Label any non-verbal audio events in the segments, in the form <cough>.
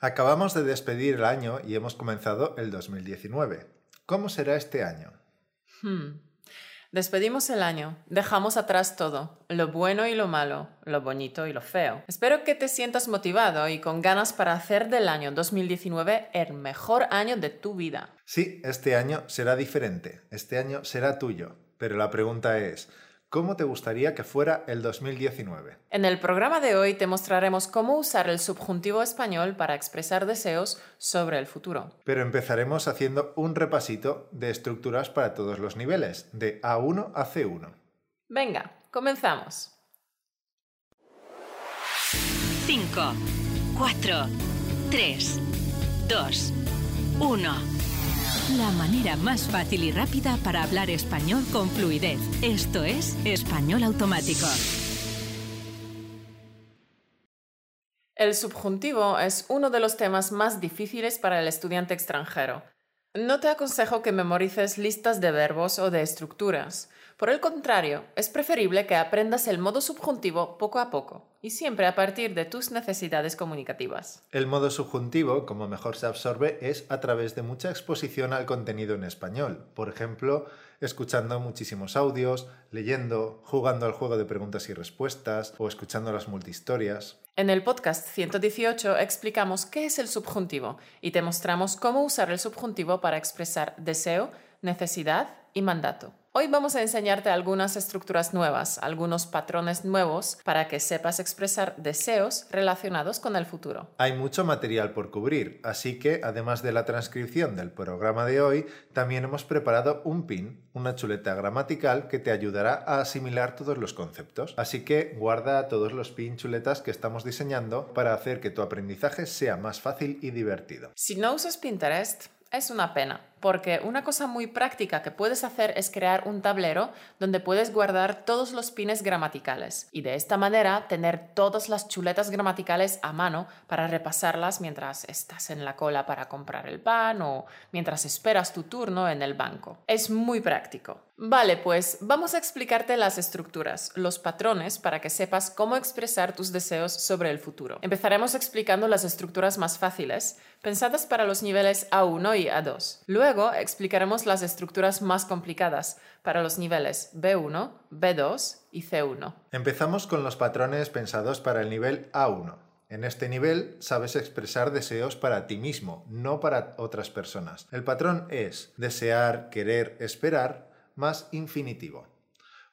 Acabamos de despedir el año y hemos comenzado el 2019. ¿Cómo será este año? Hmm. Despedimos el año, dejamos atrás todo, lo bueno y lo malo, lo bonito y lo feo. Espero que te sientas motivado y con ganas para hacer del año 2019 el mejor año de tu vida. Sí, este año será diferente, este año será tuyo, pero la pregunta es, ¿Cómo te gustaría que fuera el 2019? En el programa de hoy te mostraremos cómo usar el subjuntivo español para expresar deseos sobre el futuro. Pero empezaremos haciendo un repasito de estructuras para todos los niveles, de A1 a C1. Venga, comenzamos. 5, 4, 3, 2, 1. La manera más fácil y rápida para hablar español con fluidez. Esto es Español Automático. El subjuntivo es uno de los temas más difíciles para el estudiante extranjero. No te aconsejo que memorices listas de verbos o de estructuras. Por el contrario, es preferible que aprendas el modo subjuntivo poco a poco y siempre a partir de tus necesidades comunicativas. El modo subjuntivo, como mejor se absorbe, es a través de mucha exposición al contenido en español. Por ejemplo, escuchando muchísimos audios, leyendo, jugando al juego de preguntas y respuestas o escuchando las multihistorias. En el podcast 118 explicamos qué es el subjuntivo y te mostramos cómo usar el subjuntivo para expresar deseo, necesidad y mandato. Hoy vamos a enseñarte algunas estructuras nuevas, algunos patrones nuevos para que sepas expresar deseos relacionados con el futuro. Hay mucho material por cubrir, así que además de la transcripción del programa de hoy, también hemos preparado un pin, una chuleta gramatical que te ayudará a asimilar todos los conceptos. Así que guarda todos los pin chuletas que estamos diseñando para hacer que tu aprendizaje sea más fácil y divertido. Si no usas Pinterest, es una pena, porque una cosa muy práctica que puedes hacer es crear un tablero donde puedes guardar todos los pines gramaticales y de esta manera tener todas las chuletas gramaticales a mano para repasarlas mientras estás en la cola para comprar el pan o mientras esperas tu turno en el banco. Es muy práctico. Vale, pues vamos a explicarte las estructuras, los patrones para que sepas cómo expresar tus deseos sobre el futuro. Empezaremos explicando las estructuras más fáciles, pensadas para los niveles A1 y A2. Luego explicaremos las estructuras más complicadas para los niveles B1, B2 y C1. Empezamos con los patrones pensados para el nivel A1. En este nivel sabes expresar deseos para ti mismo, no para otras personas. El patrón es desear, querer, esperar más infinitivo.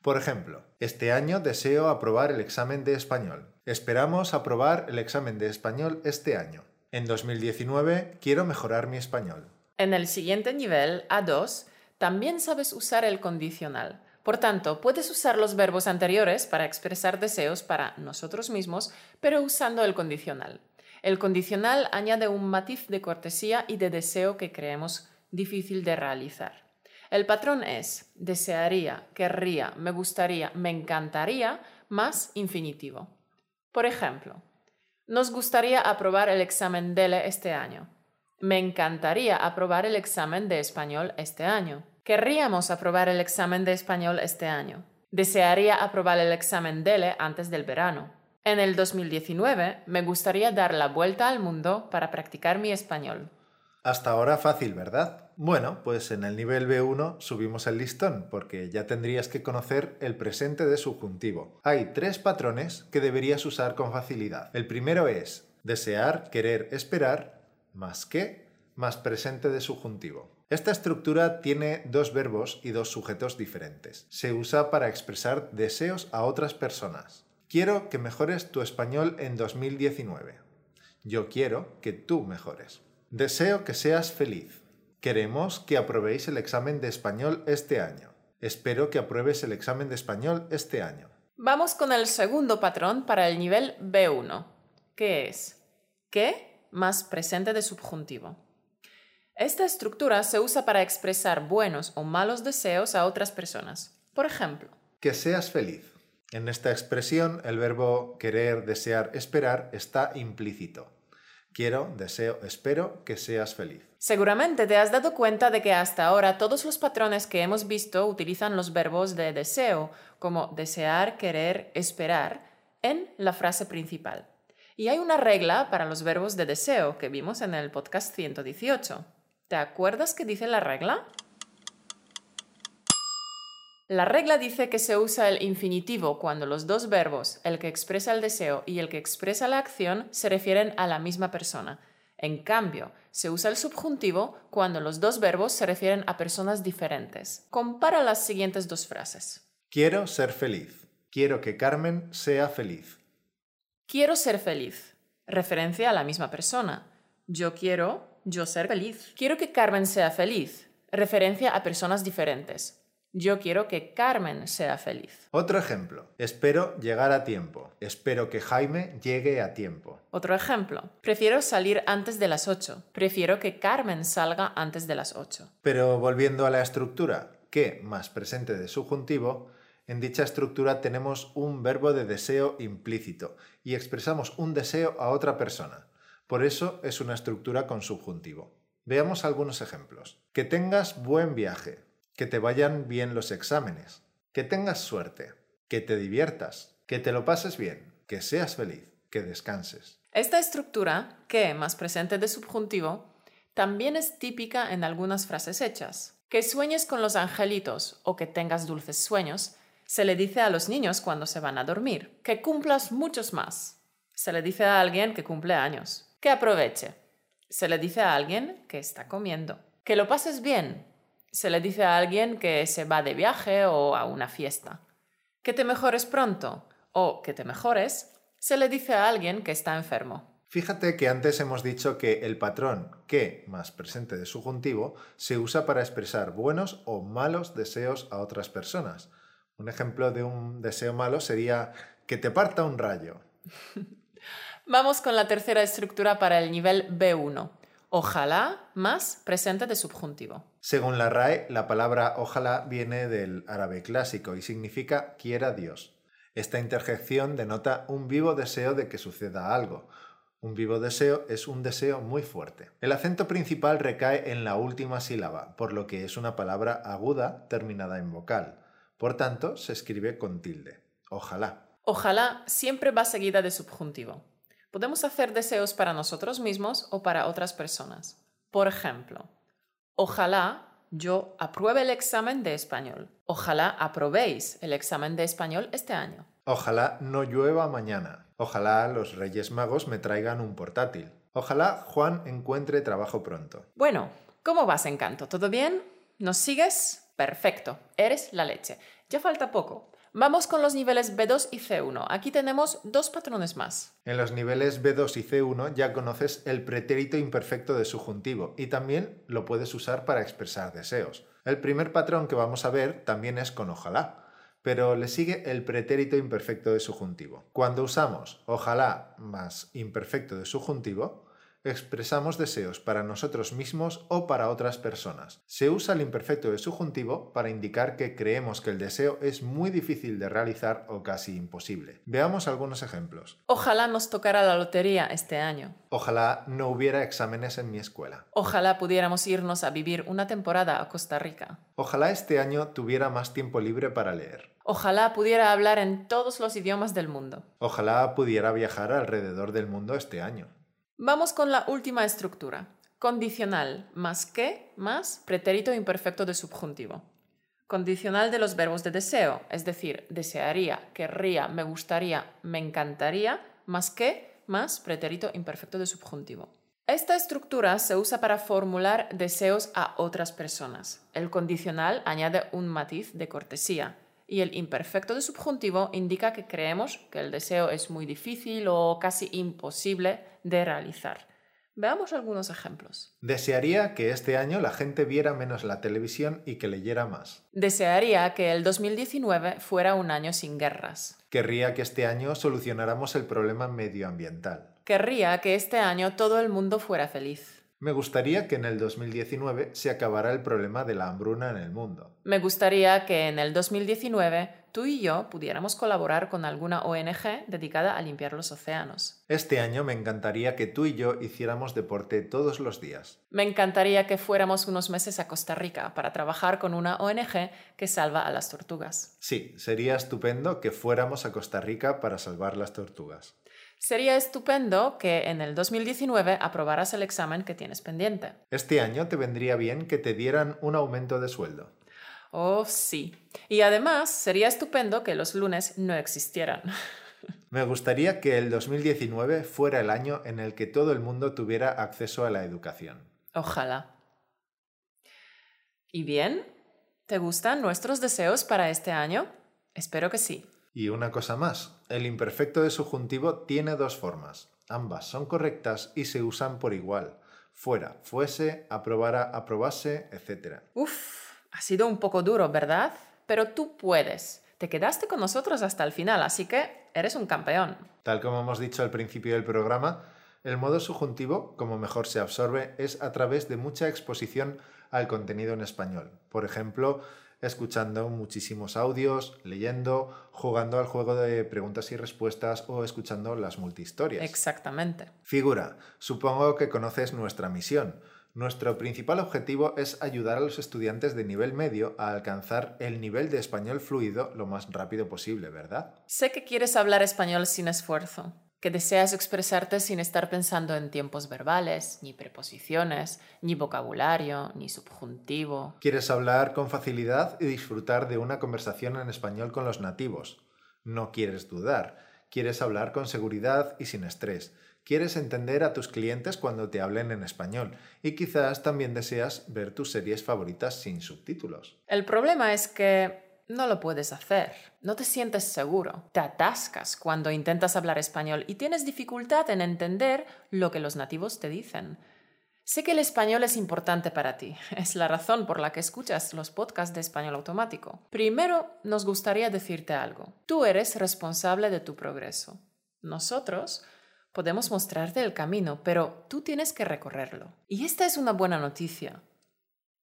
Por ejemplo, este año deseo aprobar el examen de español. Esperamos aprobar el examen de español este año. En 2019 quiero mejorar mi español. En el siguiente nivel, A2, también sabes usar el condicional. Por tanto, puedes usar los verbos anteriores para expresar deseos para nosotros mismos, pero usando el condicional. El condicional añade un matiz de cortesía y de deseo que creemos difícil de realizar. El patrón es desearía, querría, me gustaría, me encantaría más infinitivo. Por ejemplo, nos gustaría aprobar el examen DELE este año. Me encantaría aprobar el examen de español este año. Querríamos aprobar el examen de español este año. Desearía aprobar el examen DELE antes del verano. En el 2019 me gustaría dar la vuelta al mundo para practicar mi español. Hasta ahora fácil, ¿verdad? Bueno, pues en el nivel B1 subimos el listón, porque ya tendrías que conocer el presente de subjuntivo. Hay tres patrones que deberías usar con facilidad. El primero es desear, querer, esperar, más que, más presente de subjuntivo. Esta estructura tiene dos verbos y dos sujetos diferentes. Se usa para expresar deseos a otras personas. Quiero que mejores tu español en 2019. Yo quiero que tú mejores. Deseo que seas feliz. Queremos que aprobéis el examen de español este año. Espero que apruebes el examen de español este año. Vamos con el segundo patrón para el nivel B1, que es ¿qué? Más presente de subjuntivo. Esta estructura se usa para expresar buenos o malos deseos a otras personas. Por ejemplo, que seas feliz. En esta expresión, el verbo querer, desear, esperar está implícito. Quiero, deseo, espero que seas feliz. Seguramente te has dado cuenta de que hasta ahora todos los patrones que hemos visto utilizan los verbos de deseo, como desear, querer, esperar, en la frase principal. Y hay una regla para los verbos de deseo que vimos en el podcast 118. ¿Te acuerdas qué dice la regla? La regla dice que se usa el infinitivo cuando los dos verbos, el que expresa el deseo y el que expresa la acción, se refieren a la misma persona. En cambio, se usa el subjuntivo cuando los dos verbos se refieren a personas diferentes. Compara las siguientes dos frases. Quiero ser feliz. Quiero que Carmen sea feliz. Quiero ser feliz. Referencia a la misma persona. Yo quiero yo ser feliz. Quiero que Carmen sea feliz. Referencia a personas diferentes. Yo quiero que Carmen sea feliz. Otro ejemplo. Espero llegar a tiempo. Espero que Jaime llegue a tiempo. Otro ejemplo. Prefiero salir antes de las 8. Prefiero que Carmen salga antes de las 8. Pero volviendo a la estructura, que más presente de subjuntivo, en dicha estructura tenemos un verbo de deseo implícito y expresamos un deseo a otra persona. Por eso es una estructura con subjuntivo. Veamos algunos ejemplos. Que tengas buen viaje que te vayan bien los exámenes, que tengas suerte, que te diviertas, que te lo pases bien, que seas feliz, que descanses. Esta estructura, que más presente de subjuntivo, también es típica en algunas frases hechas. Que sueñes con los angelitos o que tengas dulces sueños, se le dice a los niños cuando se van a dormir. Que cumplas muchos más. Se le dice a alguien que cumple años. Que aproveche. Se le dice a alguien que está comiendo. Que lo pases bien se le dice a alguien que se va de viaje o a una fiesta. Que te mejores pronto o que te mejores se le dice a alguien que está enfermo. Fíjate que antes hemos dicho que el patrón que más presente de subjuntivo se usa para expresar buenos o malos deseos a otras personas. Un ejemplo de un deseo malo sería que te parta un rayo. <laughs> Vamos con la tercera estructura para el nivel B1. Ojalá más presente de subjuntivo. Según la RAE, la palabra ojalá viene del árabe clásico y significa quiera Dios. Esta interjección denota un vivo deseo de que suceda algo. Un vivo deseo es un deseo muy fuerte. El acento principal recae en la última sílaba, por lo que es una palabra aguda terminada en vocal. Por tanto, se escribe con tilde. Ojalá. Ojalá siempre va seguida de subjuntivo. Podemos hacer deseos para nosotros mismos o para otras personas. Por ejemplo, ojalá yo apruebe el examen de español. Ojalá aprobéis el examen de español este año. Ojalá no llueva mañana. Ojalá los Reyes Magos me traigan un portátil. Ojalá Juan encuentre trabajo pronto. Bueno, ¿cómo vas, Encanto? ¿Todo bien? ¿Nos sigues? Perfecto, eres la leche. Ya falta poco. Vamos con los niveles B2 y C1. Aquí tenemos dos patrones más. En los niveles B2 y C1 ya conoces el pretérito imperfecto de subjuntivo y también lo puedes usar para expresar deseos. El primer patrón que vamos a ver también es con ojalá, pero le sigue el pretérito imperfecto de subjuntivo. Cuando usamos ojalá más imperfecto de subjuntivo, expresamos deseos para nosotros mismos o para otras personas. Se usa el imperfecto de subjuntivo para indicar que creemos que el deseo es muy difícil de realizar o casi imposible. Veamos algunos ejemplos. Ojalá nos tocara la lotería este año. Ojalá no hubiera exámenes en mi escuela. Ojalá pudiéramos irnos a vivir una temporada a Costa Rica. Ojalá este año tuviera más tiempo libre para leer. Ojalá pudiera hablar en todos los idiomas del mundo. Ojalá pudiera viajar alrededor del mundo este año. Vamos con la última estructura. Condicional más que más pretérito imperfecto de subjuntivo. Condicional de los verbos de deseo, es decir, desearía, querría, me gustaría, me encantaría, más que más pretérito imperfecto de subjuntivo. Esta estructura se usa para formular deseos a otras personas. El condicional añade un matiz de cortesía y el imperfecto de subjuntivo indica que creemos que el deseo es muy difícil o casi imposible de realizar. Veamos algunos ejemplos. Desearía que este año la gente viera menos la televisión y que leyera más. Desearía que el 2019 fuera un año sin guerras. Querría que este año solucionáramos el problema medioambiental. Querría que este año todo el mundo fuera feliz. Me gustaría que en el 2019 se acabara el problema de la hambruna en el mundo. Me gustaría que en el 2019 tú y yo pudiéramos colaborar con alguna ONG dedicada a limpiar los océanos. Este año me encantaría que tú y yo hiciéramos deporte todos los días. Me encantaría que fuéramos unos meses a Costa Rica para trabajar con una ONG que salva a las tortugas. Sí, sería estupendo que fuéramos a Costa Rica para salvar las tortugas. Sería estupendo que en el 2019 aprobaras el examen que tienes pendiente. Este año te vendría bien que te dieran un aumento de sueldo. Oh, sí. Y además sería estupendo que los lunes no existieran. <laughs> Me gustaría que el 2019 fuera el año en el que todo el mundo tuviera acceso a la educación. Ojalá. ¿Y bien? ¿Te gustan nuestros deseos para este año? Espero que sí. Y una cosa más, el imperfecto de subjuntivo tiene dos formas. Ambas son correctas y se usan por igual. Fuera, fuese, aprobara, aprobase, etc. Uf, ha sido un poco duro, ¿verdad? Pero tú puedes. Te quedaste con nosotros hasta el final, así que eres un campeón. Tal como hemos dicho al principio del programa, el modo subjuntivo, como mejor se absorbe, es a través de mucha exposición al contenido en español. Por ejemplo, escuchando muchísimos audios, leyendo, jugando al juego de preguntas y respuestas o escuchando las multihistorias. Exactamente. Figura, supongo que conoces nuestra misión. Nuestro principal objetivo es ayudar a los estudiantes de nivel medio a alcanzar el nivel de español fluido lo más rápido posible, ¿verdad? Sé que quieres hablar español sin esfuerzo que deseas expresarte sin estar pensando en tiempos verbales, ni preposiciones, ni vocabulario, ni subjuntivo. Quieres hablar con facilidad y disfrutar de una conversación en español con los nativos. No quieres dudar. Quieres hablar con seguridad y sin estrés. Quieres entender a tus clientes cuando te hablen en español y quizás también deseas ver tus series favoritas sin subtítulos. El problema es que no lo puedes hacer. No te sientes seguro. Te atascas cuando intentas hablar español y tienes dificultad en entender lo que los nativos te dicen. Sé que el español es importante para ti. <laughs> Es la razón por la que escuchas los podcasts de español automático. Primero, nos gustaría decirte algo. Tú eres responsable de tu progreso. Nosotros podemos mostrarte el camino, pero tú tienes que recorrerlo. Y esta es una buena noticia.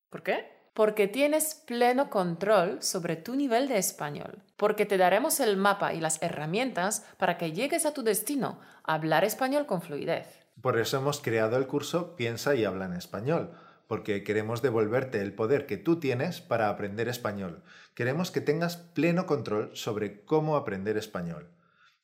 ¿Por qué? Porque tienes pleno control sobre tu nivel de español, porque te daremos el mapa y las herramientas para que llegues a tu destino, hablar español con fluidez. Por eso hemos creado el curso Piensa y habla en español, porque queremos devolverte el poder que tú tienes para aprender español. Queremos que tengas pleno control sobre cómo aprender español.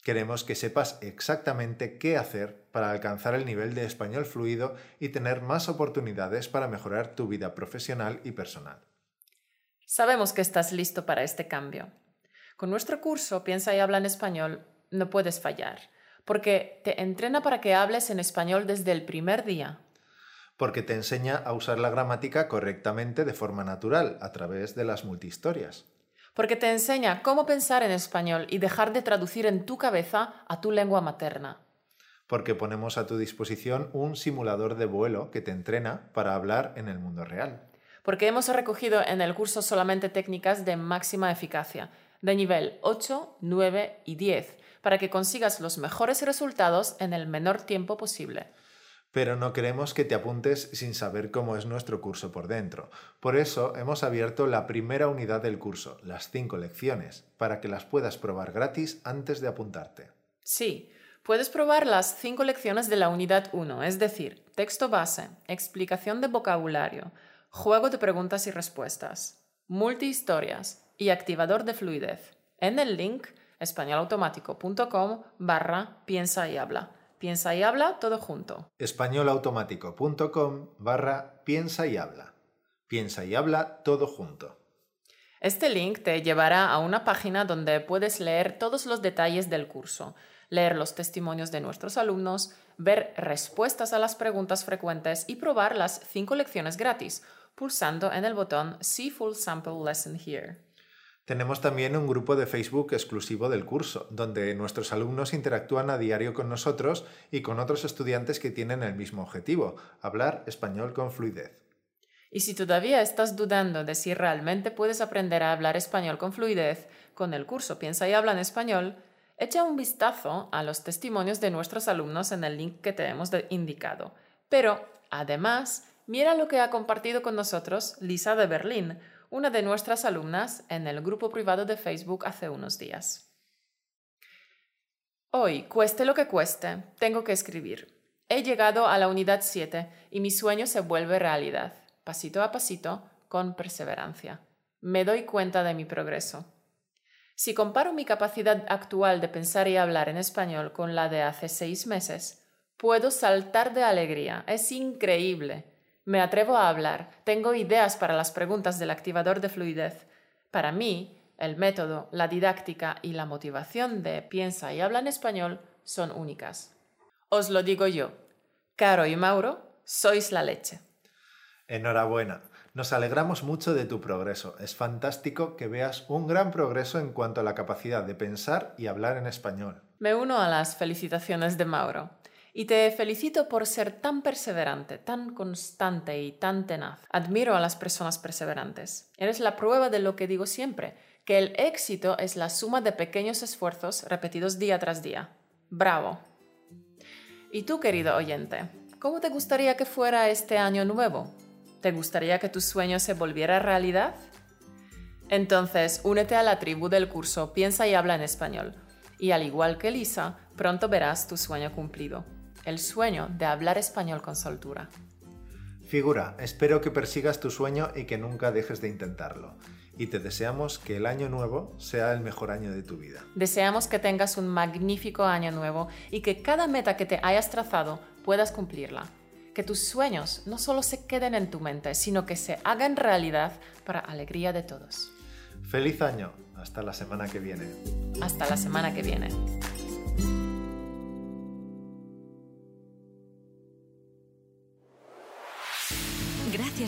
Queremos que sepas exactamente qué hacer para alcanzar el nivel de español fluido y tener más oportunidades para mejorar tu vida profesional y personal. Sabemos que estás listo para este cambio. Con nuestro curso Piensa y habla en español no puedes fallar, porque te entrena para que hables en español desde el primer día. Porque te enseña a usar la gramática correctamente de forma natural a través de las multihistorias porque te enseña cómo pensar en español y dejar de traducir en tu cabeza a tu lengua materna. Porque ponemos a tu disposición un simulador de vuelo que te entrena para hablar en el mundo real. Porque hemos recogido en el curso solamente técnicas de máxima eficacia, de nivel 8, 9 y 10, para que consigas los mejores resultados en el menor tiempo posible pero no queremos que te apuntes sin saber cómo es nuestro curso por dentro. Por eso hemos abierto la primera unidad del curso, las cinco lecciones, para que las puedas probar gratis antes de apuntarte. Sí, puedes probar las cinco lecciones de la unidad 1, es decir, texto base, explicación de vocabulario, juego de preguntas y respuestas, multihistorias y activador de fluidez, en el link españolautomático.com barra piensa y habla. Piensa y habla todo junto. españolautomático.com barra piensa y habla. Piensa y habla todo junto. Este link te llevará a una página donde puedes leer todos los detalles del curso, leer los testimonios de nuestros alumnos, ver respuestas a las preguntas frecuentes y probar las cinco lecciones gratis, pulsando en el botón See Full Sample Lesson Here. Tenemos también un grupo de Facebook exclusivo del curso, donde nuestros alumnos interactúan a diario con nosotros y con otros estudiantes que tienen el mismo objetivo, hablar español con fluidez. Y si todavía estás dudando de si realmente puedes aprender a hablar español con fluidez con el curso Piensa y habla en español, echa un vistazo a los testimonios de nuestros alumnos en el link que te hemos indicado. Pero, además, mira lo que ha compartido con nosotros Lisa de Berlín, una de nuestras alumnas en el grupo privado de Facebook hace unos días. Hoy, cueste lo que cueste, tengo que escribir. He llegado a la unidad 7 y mi sueño se vuelve realidad, pasito a pasito, con perseverancia. Me doy cuenta de mi progreso. Si comparo mi capacidad actual de pensar y hablar en español con la de hace seis meses, puedo saltar de alegría. Es increíble. Me atrevo a hablar, tengo ideas para las preguntas del activador de fluidez. Para mí, el método, la didáctica y la motivación de piensa y habla en español son únicas. Os lo digo yo. Caro y Mauro, sois la leche. Enhorabuena. Nos alegramos mucho de tu progreso. Es fantástico que veas un gran progreso en cuanto a la capacidad de pensar y hablar en español. Me uno a las felicitaciones de Mauro. Y te felicito por ser tan perseverante, tan constante y tan tenaz. Admiro a las personas perseverantes. Eres la prueba de lo que digo siempre, que el éxito es la suma de pequeños esfuerzos repetidos día tras día. Bravo. Y tú, querido oyente, ¿cómo te gustaría que fuera este año nuevo? ¿Te gustaría que tu sueño se volviera realidad? Entonces, únete a la tribu del curso Piensa y habla en español. Y al igual que Lisa, pronto verás tu sueño cumplido. El sueño de hablar español con soltura. Figura, espero que persigas tu sueño y que nunca dejes de intentarlo. Y te deseamos que el año nuevo sea el mejor año de tu vida. Deseamos que tengas un magnífico año nuevo y que cada meta que te hayas trazado puedas cumplirla que tus sueños no solo se queden en tu mente, sino que se hagan realidad para alegría de todos. Feliz año. Hasta la semana que viene. Hasta la semana que viene.